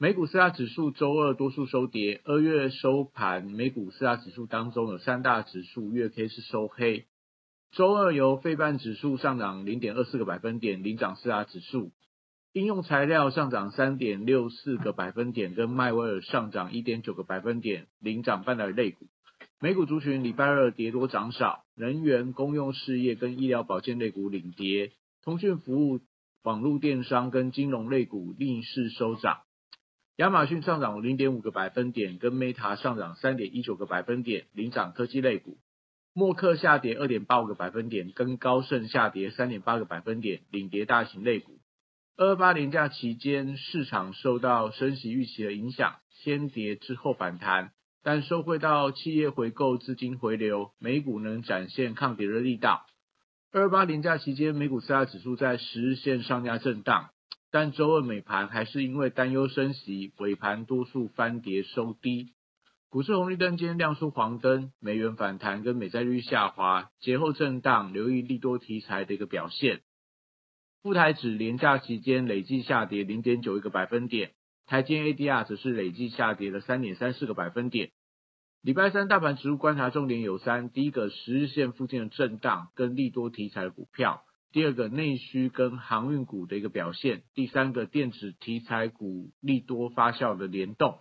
美股四大指数周二多数收跌，二月收盘美股四大指数当中有三大指数月 K 是收黑。周二由费半指数上涨零点二四个百分点领涨四大指数，应用材料上涨三点六四个百分点，跟迈威尔上涨一点九个百分点领涨半导体股。美股族群礼拜二跌多涨少，能源、公用事业跟医疗保健类股领跌，通讯服务、网络电商跟金融类股逆势收涨。亚马逊上涨零点五个百分点，跟 Meta 上涨三点一九个百分点，领涨科技类股。默克下跌二点八五个百分点，跟高盛下跌三点八个百分点，领跌大型类股。二八年假期间，市场受到升息预期的影响，先跌之后反弹，但收回到企业回购资金回流，美股能展现抗跌的力道。二二八年假期间，美股四大指数在十日线上下震荡。但周二美盘还是因为担忧升息，尾盘多数翻跌收低。股市红绿灯今天亮出黄灯，美元反弹跟美债率下滑，节后震荡，留意利多题材的一个表现。富台指连假期间累计下跌零点九一个百分点，台积 ADR 则是累计下跌了三点三四个百分点。礼拜三大盘指数观察重点有三：第一个十日线附近的震荡跟利多题材的股票。第二个内需跟航运股的一个表现，第三个电子题材股利多发酵的联动。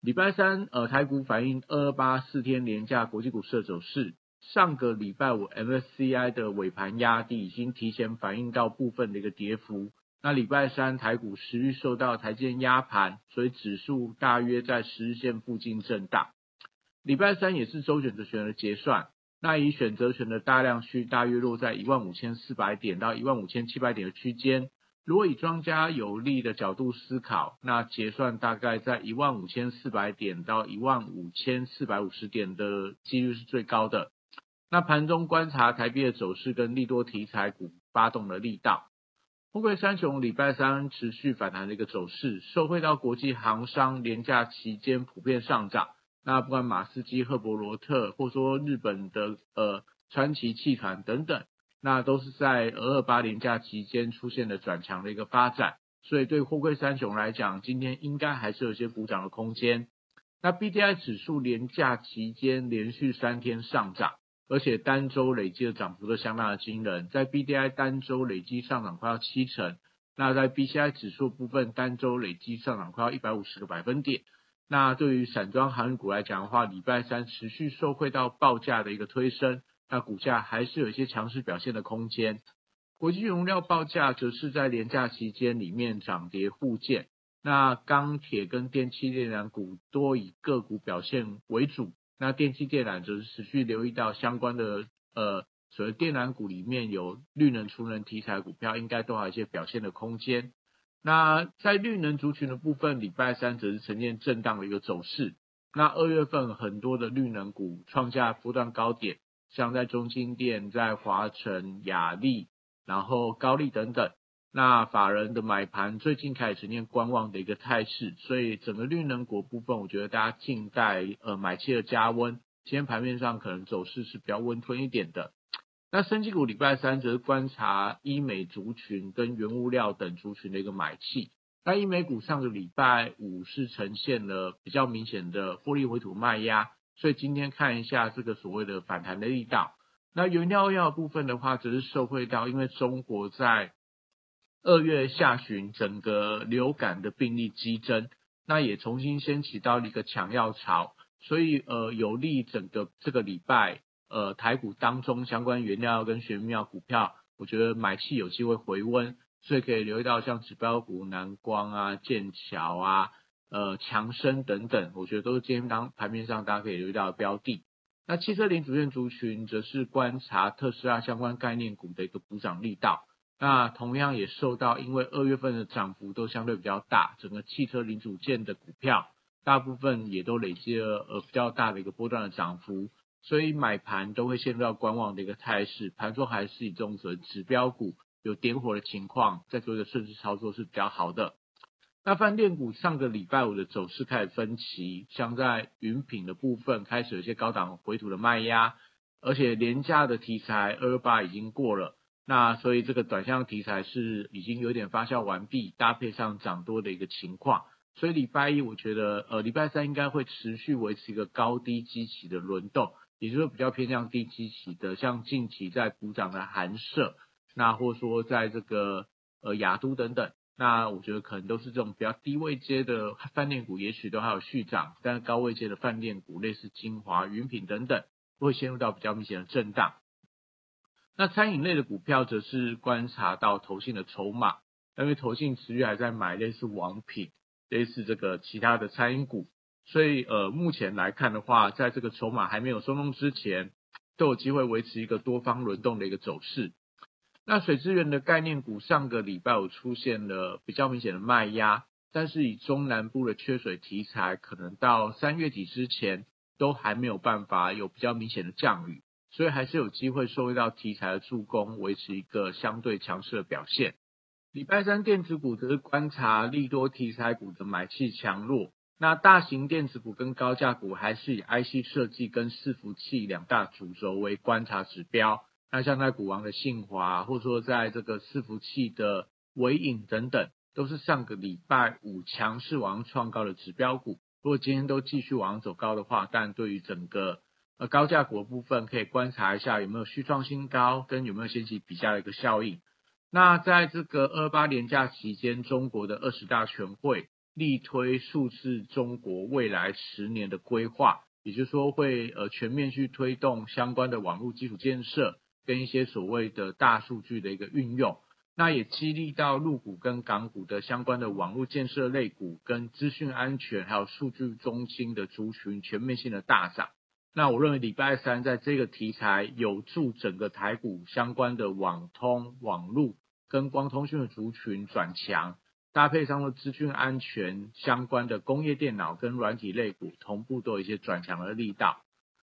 礼拜三，呃，台股反映二二八四天连假国际股市走势。上个礼拜五 MSCI 的尾盘压低已经提前反映到部分的一个跌幅。那礼拜三台股持续受到台积压盘，所以指数大约在十日线附近震荡。礼拜三也是周选择权的结算。那以选择权的大量区大约落在一万五千四百点到一万五千七百点的区间。如果以庄家有利的角度思考，那结算大概在一万五千四百点到一万五千四百五十点的几率是最高的。那盘中观察台币的走势跟利多题材股发动的力道。富贵三雄礼拜三持续反弹的一个走势，受惠到国际航商廉价期间普遍上涨。那不管马斯基、赫伯罗特，或说日本的呃川崎汽船等等，那都是在俄二八年假期间出现了转强的一个发展，所以对货柜三雄来讲，今天应该还是有些补涨的空间。那 B D I 指数年假期间连续三天上涨，而且单周累计的涨幅都相当的惊人，在 B D I 单周累计上涨快要七成，那在 B C I 指数部分单周累计上涨快要一百五十个百分点。那对于散装航运股来讲的话，礼拜三持续受惠到报价的一个推升，那股价还是有一些强势表现的空间。国际原料报价则是在廉价期间里面涨跌互见。那钢铁跟电气电缆股多以个股表现为主，那电气电缆则是持续留意到相关的呃所谓电缆股里面有绿能、储能题材股票，应该都还有一些表现的空间。那在绿能族群的部分，礼拜三则是呈现震荡的一个走势。那二月份很多的绿能股创下波段高点，像在中金电、在华晨、雅力，然后高丽等等。那法人的买盘最近开始呈现观望的一个态势，所以整个绿能股部分，我觉得大家静待呃买气的加温。今天盘面上可能走势是比较温吞一点的。那升级股礼拜三则是观察医美族群跟原物料等族群的一个买气。那医美股上个礼拜五是呈现了比较明显的获利回吐卖压，所以今天看一下这个所谓的反弹的力道。那原料药部分的话，则是受惠到因为中国在二月下旬整个流感的病例激增，那也重新掀起到了一个抢药潮，所以呃有利整个这个礼拜。呃，台股当中相关原料跟玄妙股票，我觉得买气有机会回温，所以可以留意到像指标股南光啊、剑桥啊、呃强生等等，我觉得都是今天当盘面上大家可以留意到的标的。那汽车零组件族群则是观察特斯拉相关概念股的一个补涨力道。那同样也受到因为二月份的涨幅都相对比较大，整个汽车零组件的股票大部分也都累积了呃比较大的一个波段的涨幅，所以买盘都会陷入到观望的一个态势，盘中还是以这种指标股有点火的情况，在做一个顺势操作是比较好的。那饭店股上个礼拜五的走势开始分歧，像在云品的部分开始有些高档回吐的卖压，而且廉价的题材二二八已经过了，那所以这个短项题材是已经有点发酵完毕，搭配上涨多的一个情况，所以礼拜一我觉得呃礼拜三应该会持续维持一个高低基期的轮动，也就是比较偏向低基期的，像近期在补涨的寒舍，那或者说在这个呃雅都等等。那我觉得可能都是这种比较低位阶的饭店股，也许都还有续涨，但是高位阶的饭店股，类似精华、云品等等，会陷入到比较明显的震荡。那餐饮类的股票则是观察到投信的筹码，因为投信持续还在买类似王品、类似这个其他的餐饮股，所以呃目前来看的话，在这个筹码还没有松动之前，都有机会维持一个多方轮动的一个走势。那水资源的概念股上个礼拜有出现了比较明显的卖压，但是以中南部的缺水题材，可能到三月底之前都还没有办法有比较明显的降雨，所以还是有机会受益到题材的助攻，维持一个相对强势的表现。礼拜三电子股则是观察利多题材股的买气强弱，那大型电子股跟高价股还是以 IC 设计跟伺服器两大主轴为观察指标。那像在股王的信华，或者说在这个伺服器的伟影等等，都是上个礼拜五强势往上创高的指标股。如果今天都继续往上走高的话，但对于整个呃高价股的部分，可以观察一下有没有续创新高，跟有没有掀起比价的一个效应。那在这个二八年假期间，中国的二十大全会力推数字中国未来十年的规划，也就是说会呃全面去推动相关的网络基础建设。跟一些所谓的大数据的一个运用，那也激励到陆股跟港股的相关的网络建设类股，跟资讯安全还有数据中心的族群全面性的大涨。那我认为礼拜三在这个题材有助整个台股相关的网通、网络跟光通讯的族群转强，搭配上了资讯安全相关的工业电脑跟软体类股，同步都有一些转强的力道。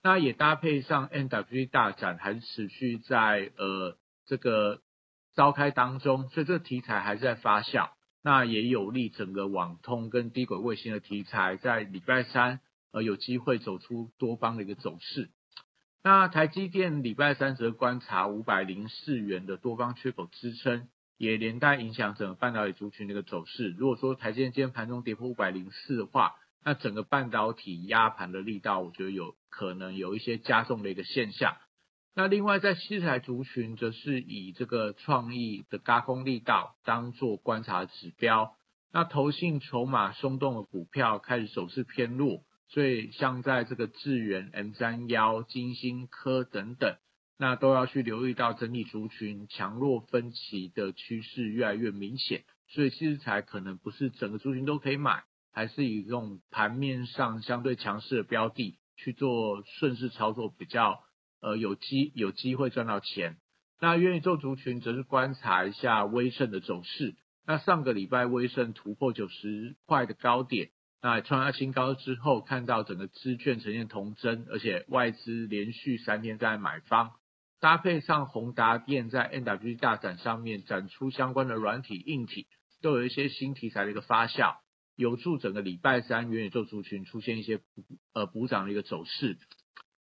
那也搭配上 NWG 大展还是持续在呃这个召开当中，所以这个题材还是在发酵。那也有利整个网通跟低轨卫星的题材在礼拜三呃有机会走出多方的一个走势。那台积电礼拜三则观察五百零四元的多方缺口支撑，也连带影响整个半导体族群的一个走势。如果说台积电今天盘中跌破五百零四的话，那整个半导体压盘的力道，我觉得有可能有一些加重的一个现象。那另外在西材族群，则是以这个创意的高空力道当做观察指标。那投信筹码松动的股票开始走势偏弱，所以像在这个智源、M 三幺、金星科等等，那都要去留意到整体族群强弱分歧的趋势越来越明显。所以其实才可能不是整个族群都可以买。还是以这种盘面上相对强势的标的去做顺势操作，比较呃有机有机会赚到钱。那愿意做族群，则是观察一下威盛的走势。那上个礼拜威盛突破九十块的高点，那创下新高之后，看到整个资券呈现同增，而且外资连续三天在买方，搭配上宏达电在 NWG 大展上面展出相关的软体硬体，都有一些新题材的一个发酵。有助整个礼拜三元宇宙族群出现一些呃补涨的一个走势。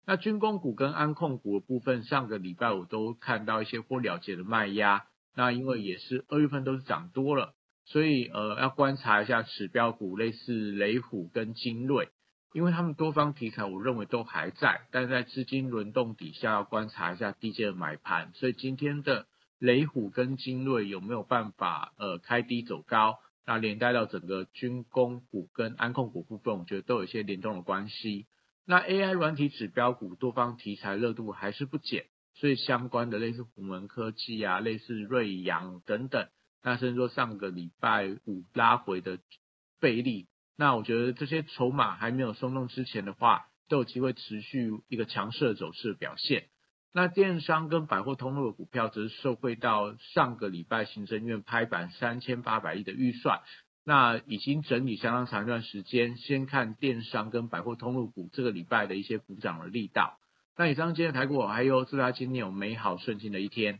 那军工股跟安控股的部分，上个礼拜五都看到一些或了结的卖压。那因为也是二月份都是涨多了，所以呃要观察一下指标股，类似雷虎跟精锐，因为他们多方题材我认为都还在，但在资金轮动底下要观察一下低阶的买盘。所以今天的雷虎跟精锐有没有办法呃开低走高？那连带到整个军工股跟安控股部分，我觉得都有一些联动的关系。那 AI 软体指标股多方题材热度还是不减，所以相关的类似虎门科技啊、类似瑞阳等等，那甚至说上个礼拜五拉回的贝利，那我觉得这些筹码还没有松动之前的话，都有机会持续一个强势的走势表现。那电商跟百货通路的股票则是受惠到上个礼拜行政院拍板三千八百亿的预算，那已经整理相当长一段时间。先看电商跟百货通路股这个礼拜的一些股涨的力道。那以上今天的台股，还有祝大家今天有美好顺心的一天。